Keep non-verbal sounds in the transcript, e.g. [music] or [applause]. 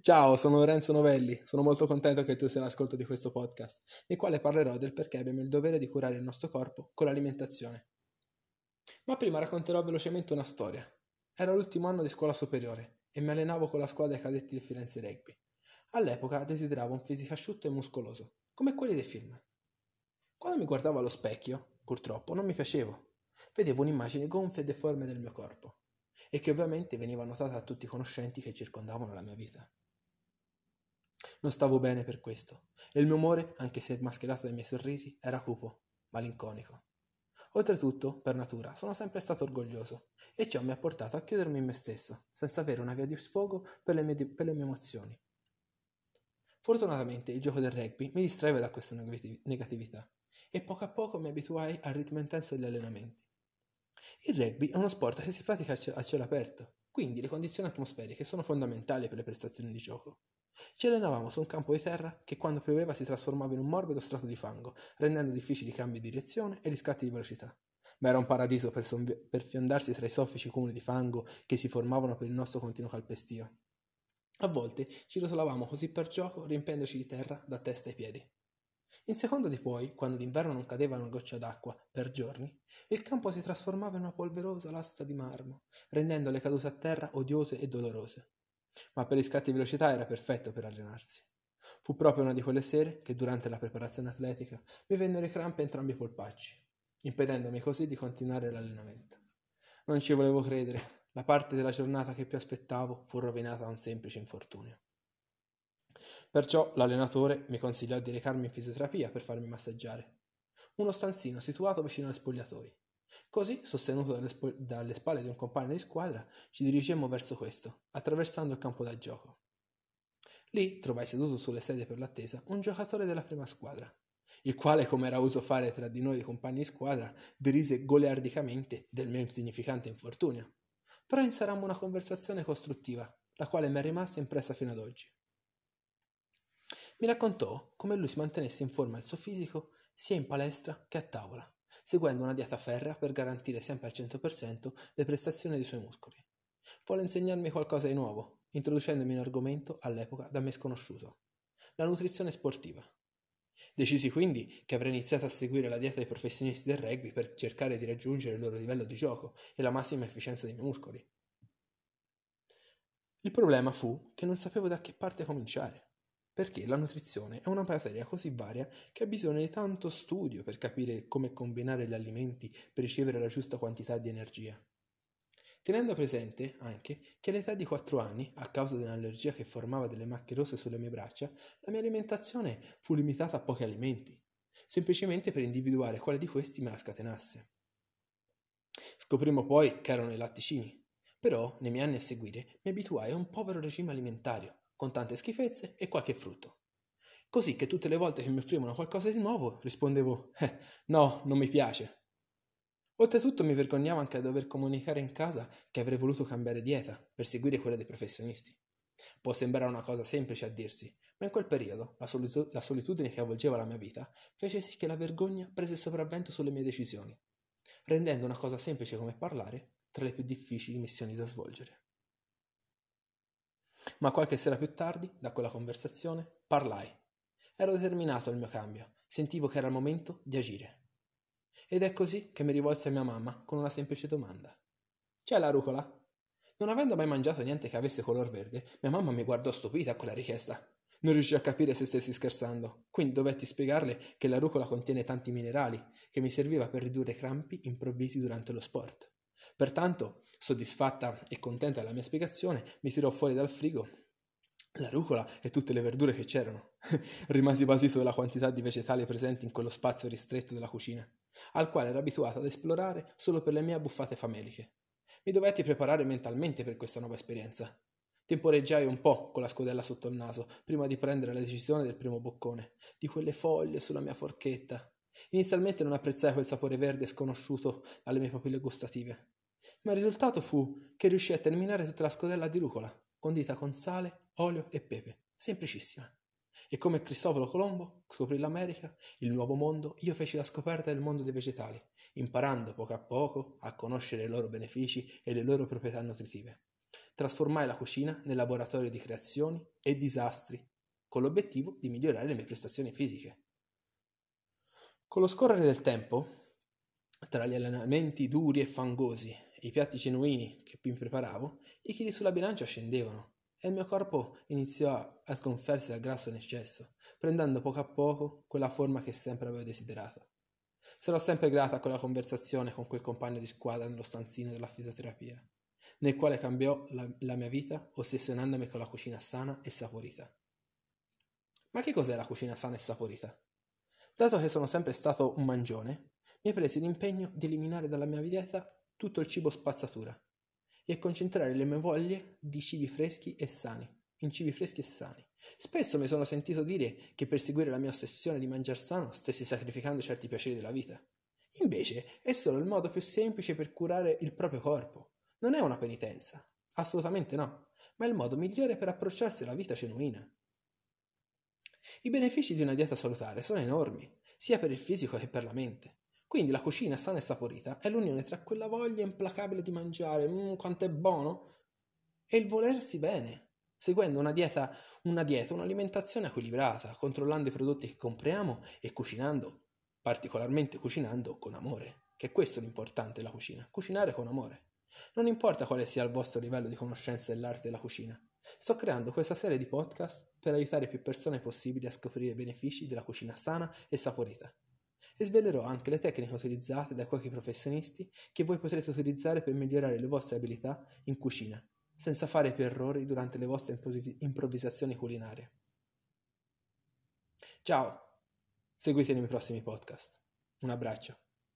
Ciao, sono Lorenzo Novelli, sono molto contento che tu sia all'ascolto di questo podcast, nel quale parlerò del perché abbiamo il dovere di curare il nostro corpo con l'alimentazione. Ma prima racconterò velocemente una storia. Era l'ultimo anno di scuola superiore e mi allenavo con la squadra cadetti di Firenze Rugby. All'epoca desideravo un fisico asciutto e muscoloso, come quelli dei film. Quando mi guardavo allo specchio, purtroppo, non mi piacevo. Vedevo un'immagine gonfia e deforme del mio corpo e che ovviamente veniva notata da tutti i conoscenti che circondavano la mia vita. Non stavo bene per questo, e il mio umore, anche se mascherato dai miei sorrisi, era cupo, malinconico. Oltretutto, per natura, sono sempre stato orgoglioso, e ciò mi ha portato a chiudermi in me stesso, senza avere una via di sfogo per le mie, per le mie emozioni. Fortunatamente il gioco del rugby mi distraeva da questa negatività, e poco a poco mi abituai al ritmo intenso degli allenamenti. Il rugby è uno sport che si pratica a cielo aperto, quindi le condizioni atmosferiche sono fondamentali per le prestazioni di gioco. Ci allenavamo su un campo di terra che quando pioveva si trasformava in un morbido strato di fango, rendendo difficili i cambi di direzione e gli scatti di velocità. Ma era un paradiso per, sonvi- per fiondarsi tra i soffici cumuli di fango che si formavano per il nostro continuo calpestio. A volte ci rotolavamo così per gioco, riempiendoci di terra da testa ai piedi. In seconda di poi, quando d'inverno non cadeva una goccia d'acqua per giorni, il campo si trasformava in una polverosa lastra di marmo, rendendo le cadute a terra odiose e dolorose. Ma per gli scatti di velocità era perfetto per allenarsi. Fu proprio una di quelle sere che durante la preparazione atletica mi vennero i crampi entrambi i polpacci, impedendomi così di continuare l'allenamento. Non ci volevo credere, la parte della giornata che più aspettavo fu rovinata da un semplice infortunio. Perciò l'allenatore mi consigliò di recarmi in fisioterapia per farmi massaggiare. Uno stanzino situato vicino agli spogliatoi. Così, sostenuto dalle, spo- dalle spalle di un compagno di squadra, ci dirigemmo verso questo, attraversando il campo da gioco. Lì trovai seduto sulle sedie per l'attesa un giocatore della prima squadra, il quale, come era uso fare tra di noi compagni di squadra, derise goliardicamente del mio insignificante infortunio. Però inserammo una conversazione costruttiva, la quale mi è rimasta impressa fino ad oggi. Mi raccontò come lui si mantenesse in forma il suo fisico sia in palestra che a tavola, seguendo una dieta ferrea per garantire sempre al 100% le prestazioni dei suoi muscoli. Vuole insegnarmi qualcosa di nuovo, introducendomi un argomento all'epoca da me sconosciuto, la nutrizione sportiva. Decisi quindi che avrei iniziato a seguire la dieta dei professionisti del rugby per cercare di raggiungere il loro livello di gioco e la massima efficienza dei miei muscoli. Il problema fu che non sapevo da che parte cominciare perché la nutrizione è una materia così varia che ha bisogno di tanto studio per capire come combinare gli alimenti per ricevere la giusta quantità di energia. Tenendo presente anche che all'età di 4 anni, a causa di un'allergia che formava delle macchie rosse sulle mie braccia, la mia alimentazione fu limitata a pochi alimenti, semplicemente per individuare quale di questi me la scatenasse. Scoprimmo poi che erano i latticini, però nei miei anni a seguire mi abituai a un povero regime alimentario, con tante schifezze e qualche frutto. Così che tutte le volte che mi offrivano qualcosa di nuovo rispondevo eh, no, non mi piace. Oltretutto mi vergognavo anche a dover comunicare in casa che avrei voluto cambiare dieta per seguire quella dei professionisti. Può sembrare una cosa semplice a dirsi, ma in quel periodo la, solitu- la solitudine che avvolgeva la mia vita fece sì che la vergogna prese sopravvento sulle mie decisioni, rendendo una cosa semplice come parlare tra le più difficili missioni da svolgere. Ma qualche sera più tardi, da quella conversazione, parlai. Ero determinato al mio cambio, sentivo che era il momento di agire. Ed è così che mi rivolsi a mia mamma con una semplice domanda. C'è la rucola? Non avendo mai mangiato niente che avesse color verde, mia mamma mi guardò stupita a quella richiesta. Non riuscì a capire se stessi scherzando, quindi dovetti spiegarle che la rucola contiene tanti minerali, che mi serviva per ridurre crampi improvvisi durante lo sport. Pertanto, soddisfatta e contenta della mia spiegazione, mi tirò fuori dal frigo la rucola e tutte le verdure che c'erano. [laughs] Rimasi basito dalla quantità di vegetali presenti in quello spazio ristretto della cucina, al quale ero abituato ad esplorare solo per le mie abbuffate fameliche. Mi dovetti preparare mentalmente per questa nuova esperienza. Temporeggiai un po' con la scodella sotto il naso prima di prendere la decisione del primo boccone, di quelle foglie sulla mia forchetta. Inizialmente non apprezzai quel sapore verde sconosciuto alle mie papille gustative, ma il risultato fu che riuscii a terminare tutta la scodella di rucola, condita con sale, olio e pepe, semplicissima. E come Cristoforo Colombo scoprì l'America, il nuovo mondo, io feci la scoperta del mondo dei vegetali, imparando poco a poco a conoscere i loro benefici e le loro proprietà nutritive. trasformare la cucina nel laboratorio di creazioni e disastri, con l'obiettivo di migliorare le mie prestazioni fisiche. Con lo scorrere del tempo, tra gli allenamenti duri e fangosi e i piatti genuini che mi preparavo, i chili sulla bilancia scendevano e il mio corpo iniziò a sgonfiarsi dal grasso in eccesso, prendendo poco a poco quella forma che sempre avevo desiderato. Sarò sempre grata a quella conversazione con quel compagno di squadra nello stanzino della fisioterapia, nel quale cambiò la, la mia vita ossessionandomi con la cucina sana e saporita. Ma che cos'è la cucina sana e saporita? Dato che sono sempre stato un mangione, mi presi l'impegno di eliminare dalla mia dieta tutto il cibo spazzatura e concentrare le mie voglie di cibi freschi e sani, in cibi freschi e sani. Spesso mi sono sentito dire che per seguire la mia ossessione di mangiare sano stessi sacrificando certi piaceri della vita. Invece è solo il modo più semplice per curare il proprio corpo. Non è una penitenza, assolutamente no, ma è il modo migliore per approcciarsi alla vita genuina. I benefici di una dieta salutare sono enormi, sia per il fisico che per la mente. Quindi la cucina sana e saporita è l'unione tra quella voglia implacabile di mangiare, mmm, quanto è buono, e il volersi bene, seguendo una dieta, una dieta, un'alimentazione equilibrata, controllando i prodotti che compriamo e cucinando, particolarmente cucinando con amore, che è questo l'importante della cucina, cucinare con amore. Non importa quale sia il vostro livello di conoscenza dell'arte della cucina, sto creando questa serie di podcast per aiutare più persone possibili a scoprire i benefici della cucina sana e saporita e svelerò anche le tecniche utilizzate da qualche professionisti che voi potrete utilizzare per migliorare le vostre abilità in cucina, senza fare più errori durante le vostre improvvisazioni culinarie. Ciao, seguitemi nei prossimi podcast. Un abbraccio.